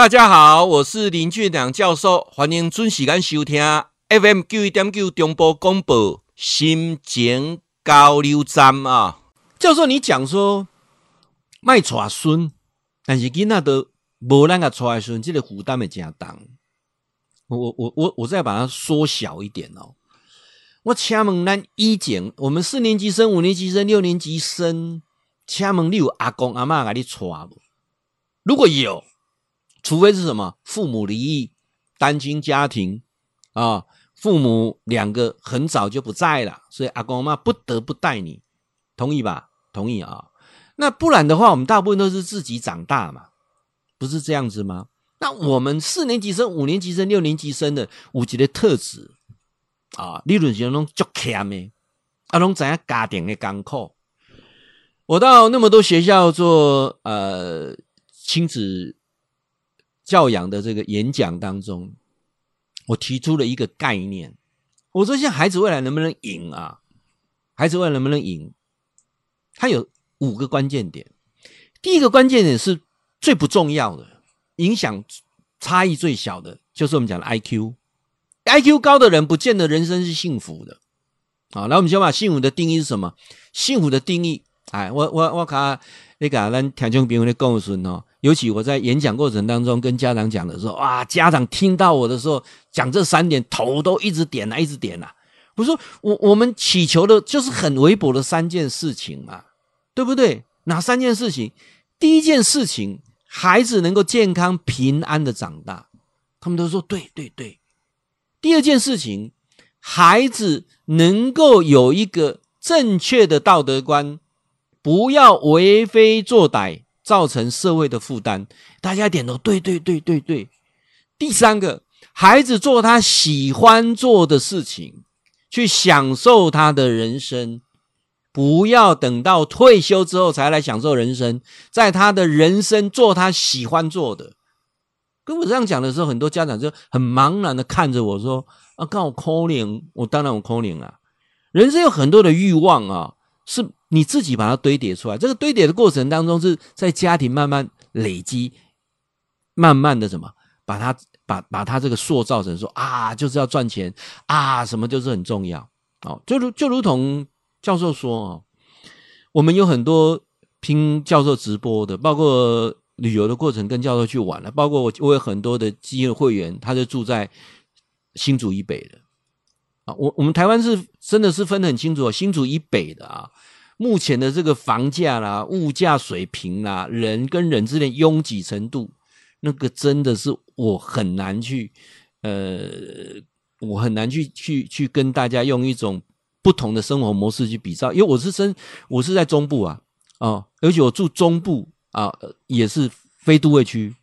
大家好，我是林俊良教授，欢迎准时间收听 FM 九一点九中波广播心情交流站啊。教授，你讲说卖带孙，但是囡仔都无咱个带孙，这个负担会真重。我我我我再把它缩小一点哦。我请问咱以前，我们四年级生、五年级生、六年级生，请问你有阿公阿嬷给你带不？如果有。除非是什么父母离异、单亲家庭啊，父母两个很早就不在了，所以阿公阿嬷不得不带你，同意吧？同意啊。那不然的话，我们大部分都是自己长大嘛，不是这样子吗？那我们四年级生、五年级生、六年级生的五级的特质啊，理论上拢足强的，啊，拢知影家庭的艰苦。我到那么多学校做呃亲子。教养的这个演讲当中，我提出了一个概念。我说：“现在孩子未来能不能赢啊？孩子未来能不能赢？他有五个关键点。第一个关键点是最不重要的，影响差异最小的，就是我们讲的 IQ。IQ 高的人，不见得人生是幸福的。好，那我们先把幸福的定义是什么？幸福的定义，哎，我我我看那个咱听众朋友的告诉哦。”尤其我在演讲过程当中跟家长讲的时候，哇，家长听到我的时候讲这三点，头都一直点啊，一直点啊。我说我我们祈求的就是很微薄的三件事情嘛，对不对？哪三件事情？第一件事情，孩子能够健康平安的长大，他们都说对对对。第二件事情，孩子能够有一个正确的道德观，不要为非作歹。造成社会的负担，大家点头，对对对对对。第三个，孩子做他喜欢做的事情，去享受他的人生，不要等到退休之后才来享受人生，在他的人生做他喜欢做的。跟我这样讲的时候，很多家长就很茫然的看着我说：“啊，刚好可怜，我当然我可怜啊。人生有很多的欲望啊，是。”你自己把它堆叠出来，这个堆叠的过程当中是在家庭慢慢累积，慢慢的什么，把它把把它这个塑造成说啊，就是要赚钱啊，什么就是很重要哦，就如就如同教授说哦，我们有很多听教授直播的，包括旅游的过程跟教授去玩了，包括我我有很多的基金会员，他就住在新竹以北的啊，我我们台湾是真的是分得很清楚，新竹以北的啊。目前的这个房价啦、物价水平啦、人跟人之间拥挤程度，那个真的是我很难去，呃，我很难去去去跟大家用一种不同的生活模式去比较，因为我是生我是在中部啊，哦，而且我住中部啊，也是非都会区。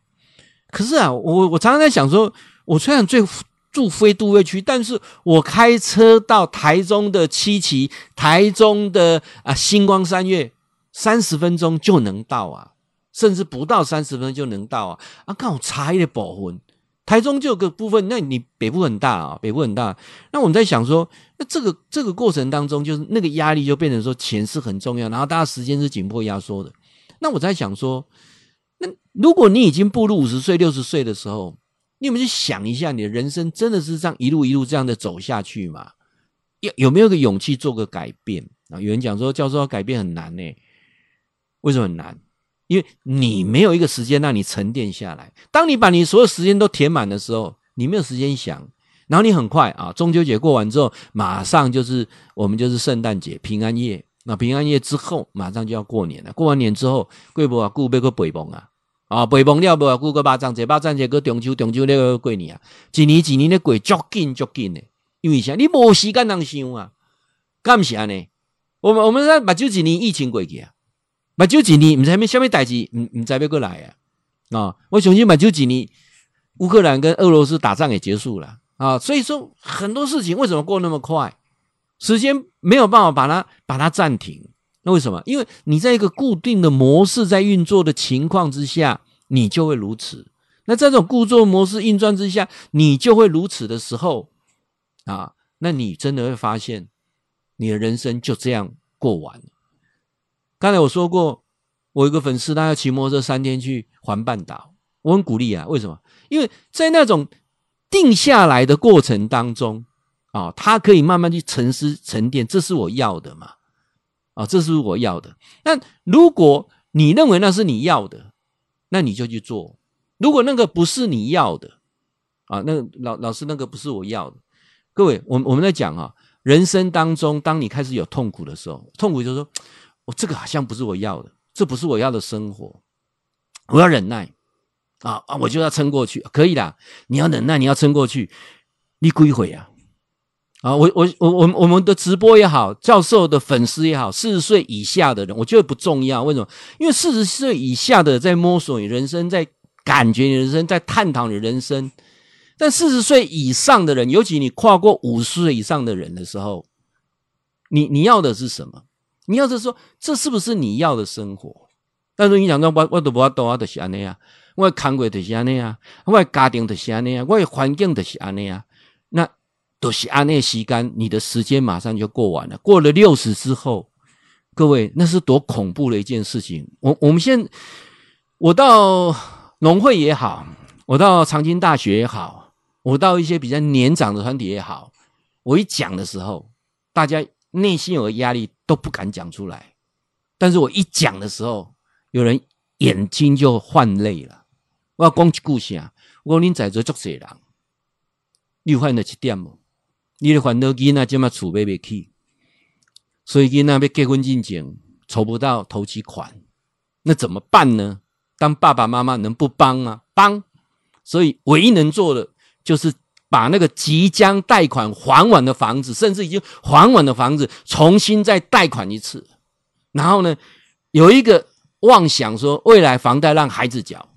可是啊，我我常常在想说，我虽然最。住非都会区，但是我开车到台中的七期，台中的啊星光三月，三十分钟就能到啊，甚至不到三十分钟就能到啊。啊，刚好差一点保温，台中就有个部分，那你北部很大啊，北部很大。那我们在想说，那这个这个过程当中，就是那个压力就变成说钱是很重要，然后大家时间是紧迫压缩的。那我在想说，那如果你已经步入五十岁、六十岁的时候，你有没有去想一下，你的人生真的是这样一路一路这样的走下去吗？有有没有个勇气做个改变啊？有人讲说，教授要改变很难呢。为什么很难？因为你没有一个时间让你沉淀下来。当你把你所有时间都填满的时候，你没有时间想。然后你很快啊，中秋节过完之后，马上就是我们就是圣诞节、平安夜。那平安夜之后，马上就要过年了。过完年之后，贵不啊？顾贝个北崩啊！啊，背忘了无啊？过个八章节，八章节过中秋，中秋那个过年啊，一年一年的过，足紧足紧的。因为啥？你无时间能想啊？干啥呢？我们我们在目睭一年疫情过去啊，目睭一年，唔知咩什么代志，唔唔知要过来啊？啊，我相信目睭一年，乌克兰跟俄罗斯打仗也结束了啊。所以说很多事情为什么过那么快？时间没有办法把它把它暂停。那为什么？因为你在一个固定的模式在运作的情况之下，你就会如此。那在这种固作模式运转之下，你就会如此的时候，啊，那你真的会发现，你的人生就这样过完了。刚才我说过，我有个粉丝，他要骑摩托车三天去环半岛，我很鼓励啊。为什么？因为在那种定下来的过程当中啊，他可以慢慢去沉思沉淀，这是我要的嘛？啊，这是我要的。那如果你认为那是你要的，那你就去做。如果那个不是你要的，啊，那老老师那个不是我要的。各位，我我们在讲啊，人生当中，当你开始有痛苦的时候，痛苦就是说，我这个好像不是我要的，这不是我要的生活，我要忍耐啊啊，我就要撑过去，可以的，你要忍耐，你要撑过去，你几岁啊？啊，我我我我我们的直播也好，教授的粉丝也好，四十岁以下的人，我觉得不重要。为什么？因为四十岁以下的在摸索你人生，在感觉你人生，在探讨你人生。但四十岁以上的人，尤其你跨过五十岁以上的人的时候，你你要的是什么？你要是说，这是不是你要的生活？但是你讲说，我我都不要多啊，就是安尼啊，我的工作就是安尼啊，我的家庭就是安尼啊，我的环境就是安尼啊，都是按那时间，你的时间马上就过完了。过了六十之后，各位，那是多恐怖的一件事情。我我们现我到农会也好，我到长青大学也好，我到一些比较年长的团体也好，我一讲的时候，大家内心有个压力，都不敢讲出来。但是我一讲的时候，有人眼睛就换泪了。我要讲一故事啊，我说恁在座足侪人，你有发现到一点吗？你的烦恼囡仔这么储备不起，所以囡仔要结婚进前筹不到头期款，那怎么办呢？当爸爸妈妈能不帮吗？帮，所以唯一能做的就是把那个即将贷款还完的房子，甚至已经还完的房子，重新再贷款一次，然后呢，有一个妄想说未来房贷让孩子缴。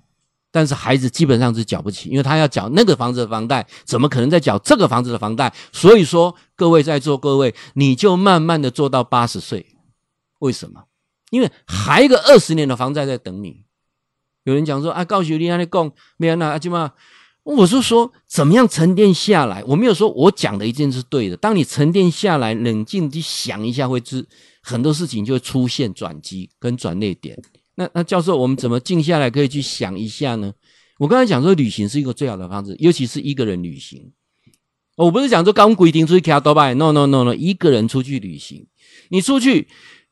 但是孩子基本上是缴不起，因为他要缴那个房子的房贷，怎么可能再缴这个房子的房贷？所以说，各位在座各位，你就慢慢的做到八十岁。为什么？因为还有一个二十年的房贷在等你。有人讲说啊，告诉你，你讲没有那，就嘛，我是说，怎么样沉淀下来？我没有说我讲的一定是对的。当你沉淀下来，冷静去想一下，会知很多事情就会出现转机跟转捩点。那那教授，我们怎么静下来可以去想一下呢？我刚才讲说，旅行是一个最好的方式，尤其是一个人旅行。我不是讲说刚规定出去开多拜，no no no no，一个人出去旅行，你出去，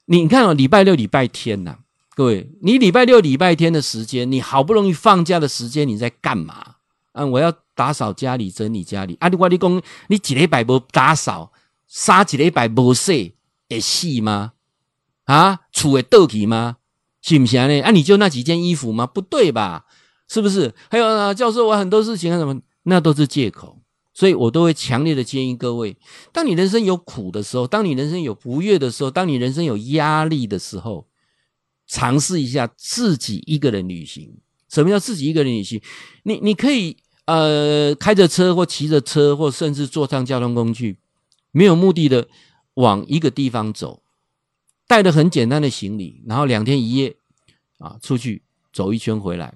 你看哦，礼拜六、礼拜天呐、各位，你礼拜六、礼拜天的时间，你好不容易放假的时间，你在干嘛？啊，我要打扫家里，整理家里。啊，你话你讲，你几礼拜不打扫，三几礼拜不洗，会死吗？啊，厝会倒去吗？行不行呢？啊，你就那几件衣服吗？不对吧？是不是？还有啊，教授，我很多事情啊，什么那都是借口。所以我都会强烈的建议各位：当你人生有苦的时候，当你人生有不悦的时候，当你人生有压力的时候，尝试一下自己一个人旅行。什么叫自己一个人旅行？你你可以呃开着车或骑着车，或甚至坐上交通工具，没有目的的往一个地方走。带着很简单的行李，然后两天一夜啊，出去走一圈回来，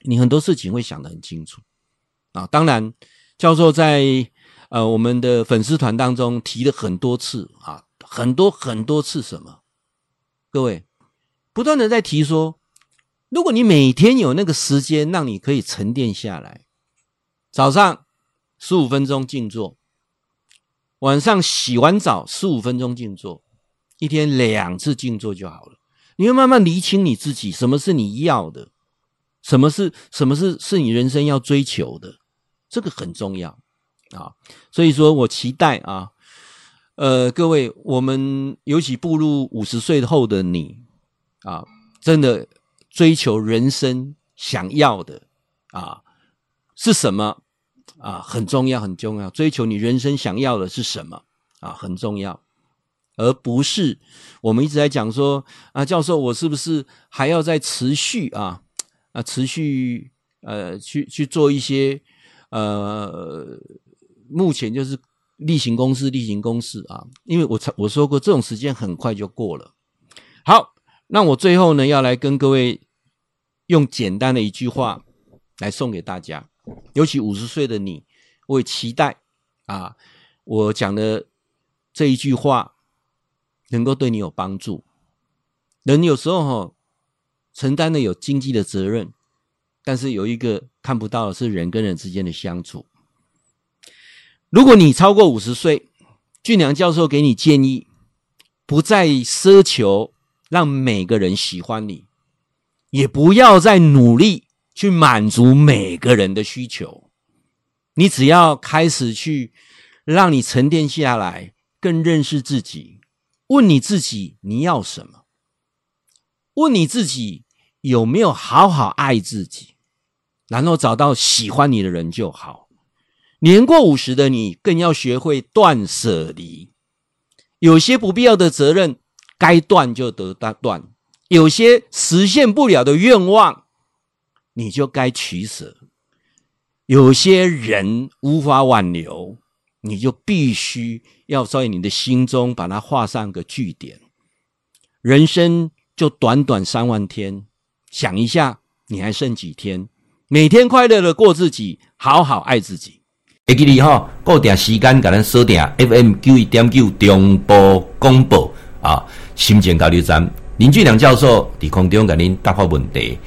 你很多事情会想得很清楚啊。当然，教授在呃我们的粉丝团当中提了很多次啊，很多很多次什么？各位不断的在提说，如果你每天有那个时间，让你可以沉淀下来，早上十五分钟静坐，晚上洗完澡十五分钟静坐。一天两次静坐就好了，你会慢慢厘清你自己，什么是你要的，什么是什么是是你人生要追求的，这个很重要啊。所以说我期待啊，呃，各位，我们尤其步入五十岁后的你啊，真的追求人生想要的啊是什么啊？很重要，很重要。追求你人生想要的是什么啊？很重要。而不是我们一直在讲说啊，教授，我是不是还要再持续啊啊持续呃去去做一些呃，目前就是例行公事，例行公事啊，因为我才我说过，这种时间很快就过了。好，那我最后呢，要来跟各位用简单的一句话来送给大家，尤其五十岁的你，我也期待啊，我讲的这一句话。能够对你有帮助，人有时候哈承担的有经济的责任，但是有一个看不到的是人跟人之间的相处。如果你超过五十岁，俊良教授给你建议，不再奢求让每个人喜欢你，也不要再努力去满足每个人的需求。你只要开始去让你沉淀下来，更认识自己，问你自己你要什么？问你自己有没有好好爱自己，然后找到喜欢你的人就好。年过五十的你，更要学会断舍离。有些不必要的责任，该断就得断；有些实现不了的愿望，你就该取舍；有些人无法挽留，你就必须要在你的心中把它画上个句点。人生就短短三万天，想一下，你还剩几天？每天快乐的过自己，好好爱自己。会记你哈，固定时间给咱锁定 FM 九一点九中波广播啊，心情交流站林俊良教授伫空中给您答复问题。